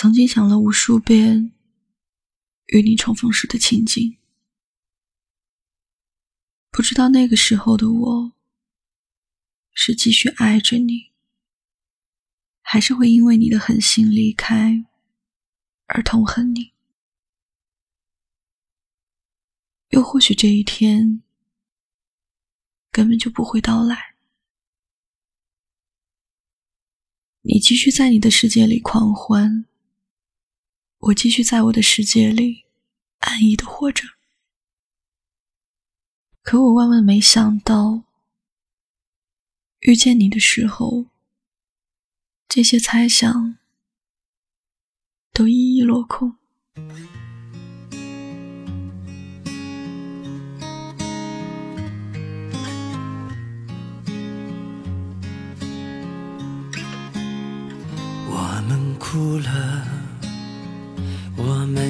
曾经想了无数遍与你重逢时的情景，不知道那个时候的我是继续爱着你，还是会因为你的狠心离开而痛恨你，又或许这一天根本就不会到来。你继续在你的世界里狂欢。我继续在我的世界里安逸的活着，可我万万没想到，遇见你的时候，这些猜想都一一落空。我们哭了。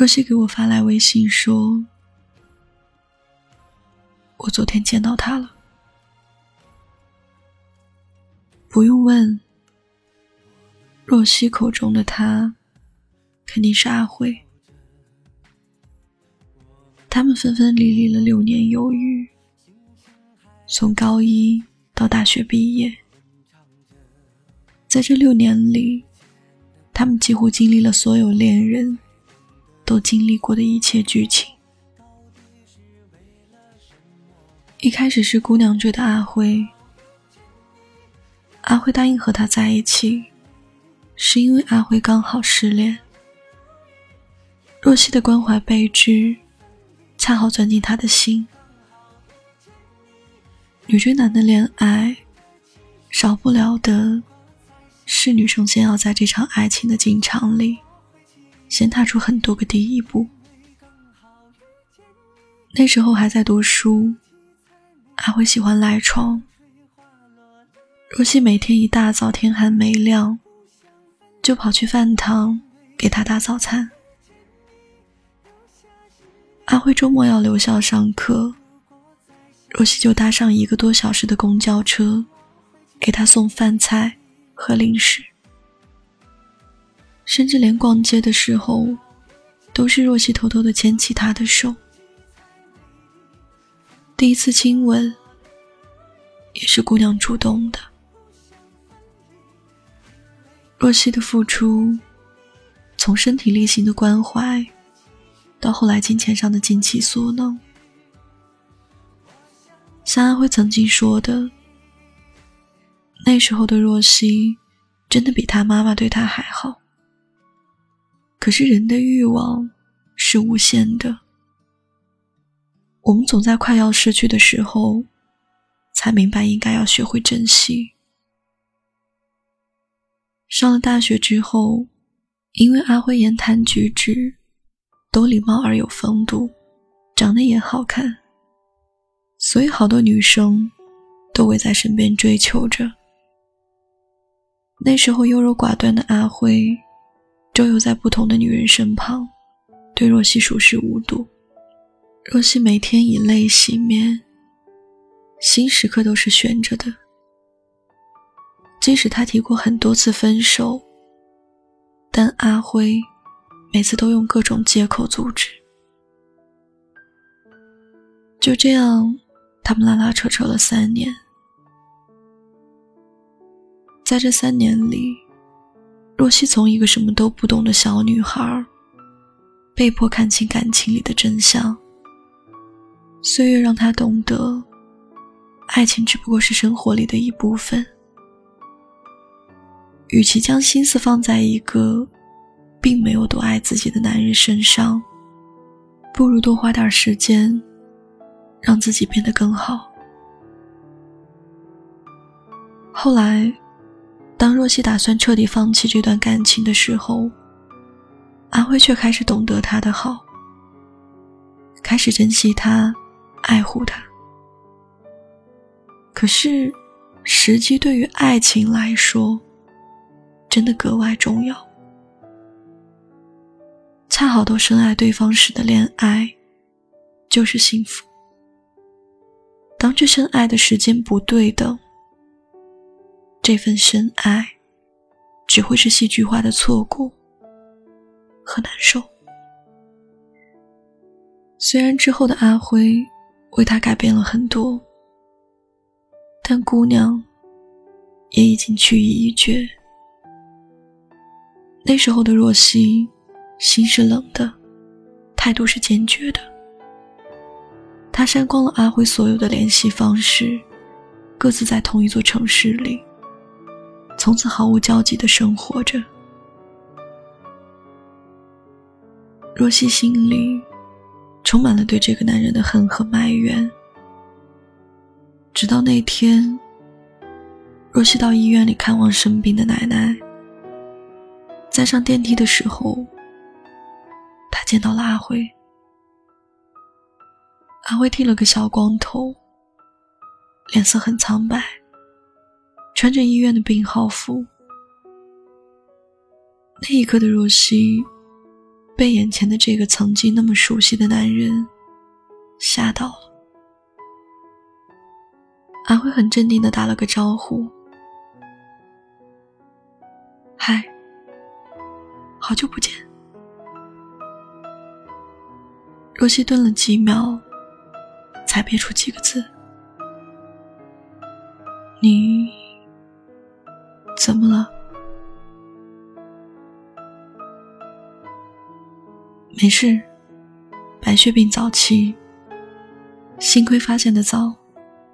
若曦给我发来微信说：“我昨天见到他了。”不用问，若曦口中的他肯定是阿慧。他们分分离离了六年有余，从高一到大学毕业，在这六年里，他们几乎经历了所有恋人。都经历过的一切剧情。一开始是姑娘追的阿辉，阿辉答应和他在一起，是因为阿辉刚好失恋。若曦的关怀备至，恰好钻进他的心。女追男的恋爱，少不了的是女生先要在这场爱情的进场里。先踏出很多个第一步。那时候还在读书，阿辉喜欢赖床。若曦每天一大早天还没亮，就跑去饭堂给他打早餐。阿辉周末要留校上课，若曦就搭上一个多小时的公交车，给他送饭菜和零食。甚至连逛街的时候，都是若曦偷偷的牵起他的手。第一次亲吻，也是姑娘主动的。若曦的付出，从身体力行的关怀，到后来金钱上的尽其所能。像安徽曾经说的，那时候的若曦，真的比她妈妈对她还好。可是人的欲望是无限的，我们总在快要失去的时候，才明白应该要学会珍惜。上了大学之后，因为阿辉言谈举止都礼貌而有风度，长得也好看，所以好多女生都围在身边追求着。那时候优柔寡断的阿辉。周游在不同的女人身旁，对若曦熟视无睹。若曦每天以泪洗面，心时刻都是悬着的。即使他提过很多次分手，但阿辉每次都用各种借口阻止。就这样，他们拉拉扯扯了三年。在这三年里，若曦从一个什么都不懂的小女孩，被迫看清感情里的真相。岁月让她懂得，爱情只不过是生活里的一部分。与其将心思放在一个并没有多爱自己的男人身上，不如多花点时间，让自己变得更好。后来，当若曦打算彻底放弃这段感情的时候，阿辉却开始懂得他的好，开始珍惜他，爱护他。可是，时机对于爱情来说，真的格外重要。恰好都深爱对方时的恋爱，就是幸福。当这深爱的时间不对等，这份深爱，只会是戏剧化的错过和难受。虽然之后的阿辉为他改变了很多。但姑娘也已经去意已决。那时候的若曦，心是冷的，态度是坚决的。她删光了阿辉所有的联系方式，各自在同一座城市里，从此毫无交集的生活着。若曦心里充满了对这个男人的恨和埋怨。直到那天，若曦到医院里看望生病的奶奶，在上电梯的时候，她见到了阿辉。阿辉剃了个小光头，脸色很苍白，穿着医院的病号服。那一刻的若曦，被眼前的这个曾经那么熟悉的男人吓到了。阿辉很镇定的打了个招呼：“嗨，好久不见。”若曦顿了几秒，才憋出几个字：“你怎么了？”“没事，白血病早期，幸亏发现的早。”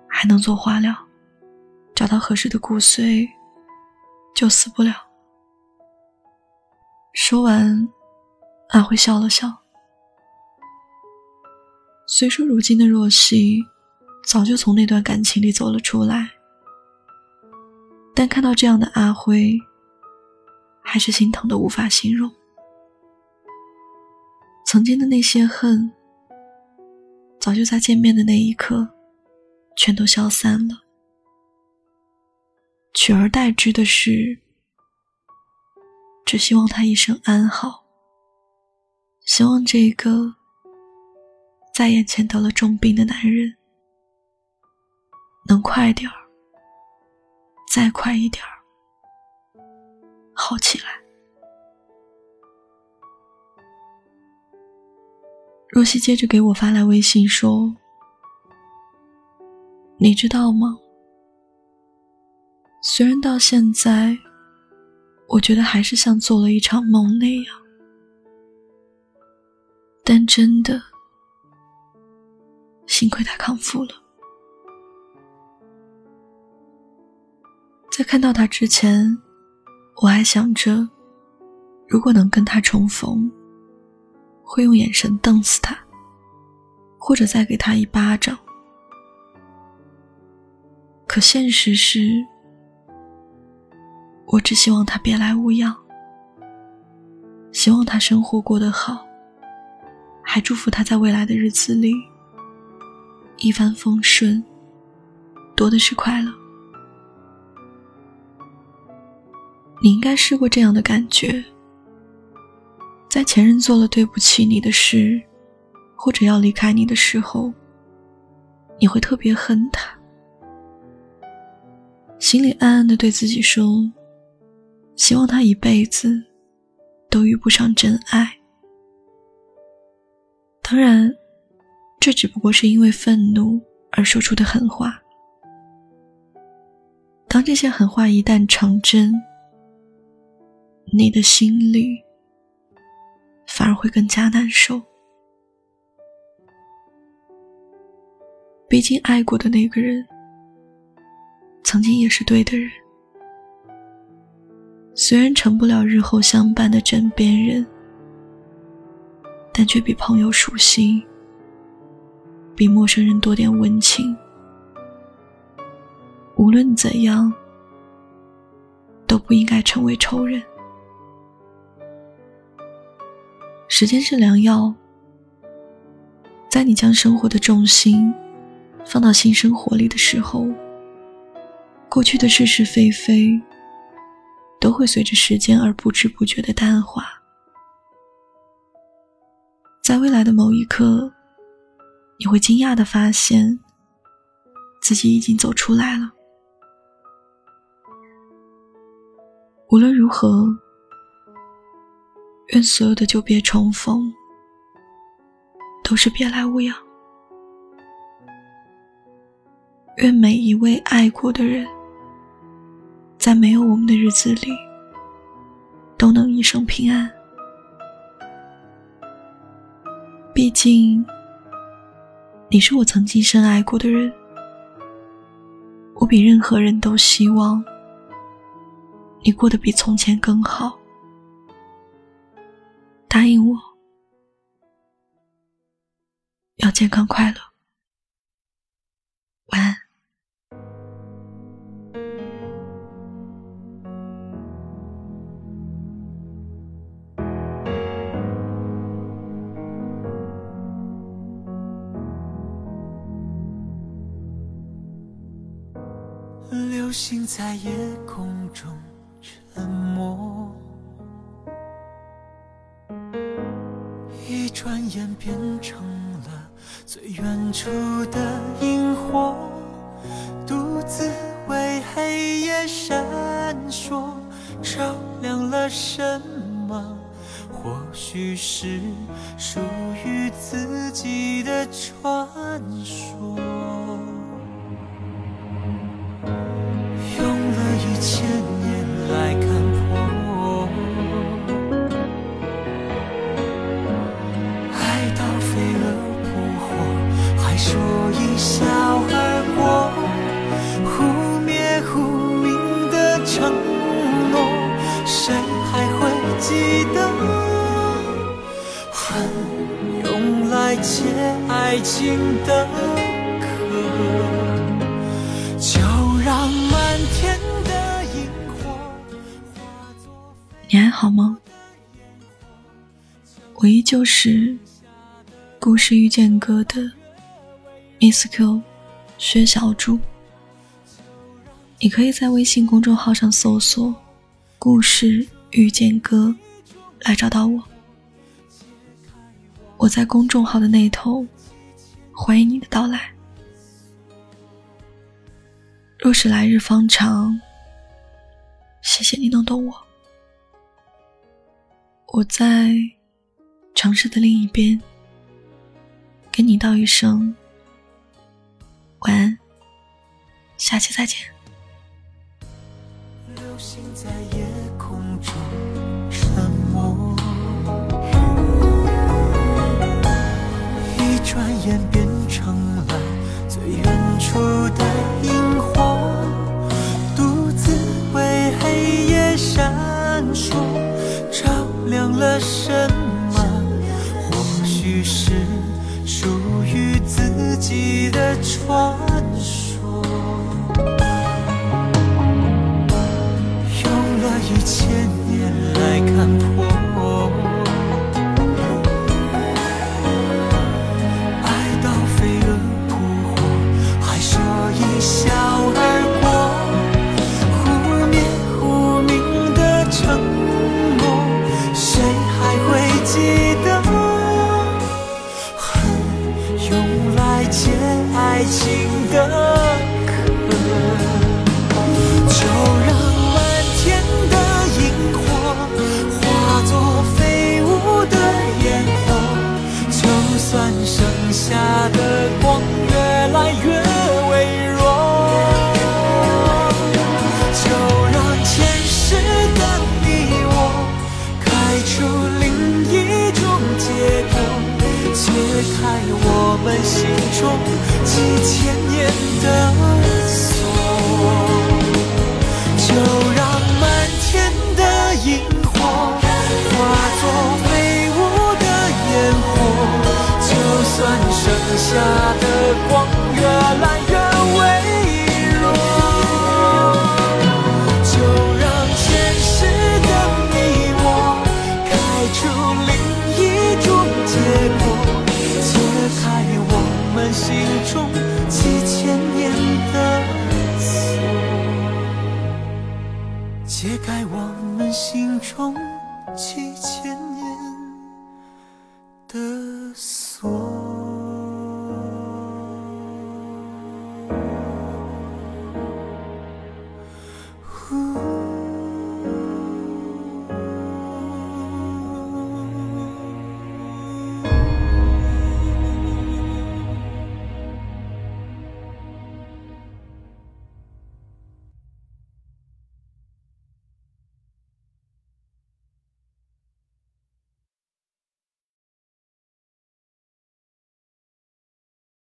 还能做化疗，找到合适的骨髓，就死不了。说完，阿辉笑了笑。虽说如今的若曦早就从那段感情里走了出来，但看到这样的阿辉，还是心疼的无法形容。曾经的那些恨，早就在见面的那一刻。全都消散了，取而代之的是，只希望他一生安好。希望这个在眼前得了重病的男人能快点儿，再快一点儿，好起来。若曦接着给我发来微信说。你知道吗？虽然到现在，我觉得还是像做了一场梦那样，但真的，幸亏他康复了。在看到他之前，我还想着，如果能跟他重逢，会用眼神瞪死他，或者再给他一巴掌。可现实是，我只希望他别来无恙，希望他生活过得好，还祝福他在未来的日子里一帆风顺，多的是快乐。你应该试过这样的感觉，在前任做了对不起你的事，或者要离开你的时候，你会特别恨他。心里暗暗的对自己说：“希望他一辈子都遇不上真爱。”当然，这只不过是因为愤怒而说出的狠话。当这些狠话一旦成真，你的心里反而会更加难受。毕竟，爱过的那个人。曾经也是对的人，虽然成不了日后相伴的枕边人，但却比朋友熟悉，比陌生人多点温情。无论怎样，都不应该成为仇人。时间是良药，在你将生活的重心放到新生活里的时候，过去的是是非非都会随着时间而不知不觉的淡化。在未来的某一刻，你会惊讶的发现，自己已经走出来了。无论如何。愿所有的久别重逢都是别来无恙。愿每一位爱过的人，在没有我们的日子里，都能一生平安。毕竟，你是我曾经深爱过的人，我比任何人都希望你过得比从前更好。答应我，要健康快乐。晚安。流星在夜空中沉默。转眼变成了最远处的萤火，独自为黑夜闪烁，照亮了什么？或许是属于自己的传说。爱情的就让满天的萤火你还好吗？我依旧是故事遇见歌的 Miss Q 薛小猪。你可以在微信公众号上搜索“故事遇见歌”来找到我。我在公众号的那头。欢迎你的到来。若是来日方长，谢谢你能懂我。我在城市的另一边，跟你道一声晚安，下期再见。转眼变。成了最远处的萤火，独自为黑夜闪烁，照亮了什么？或许是属于自己的窗千年的锁，就让满天的萤火化作飞舞的烟火，就算剩下的光越来越。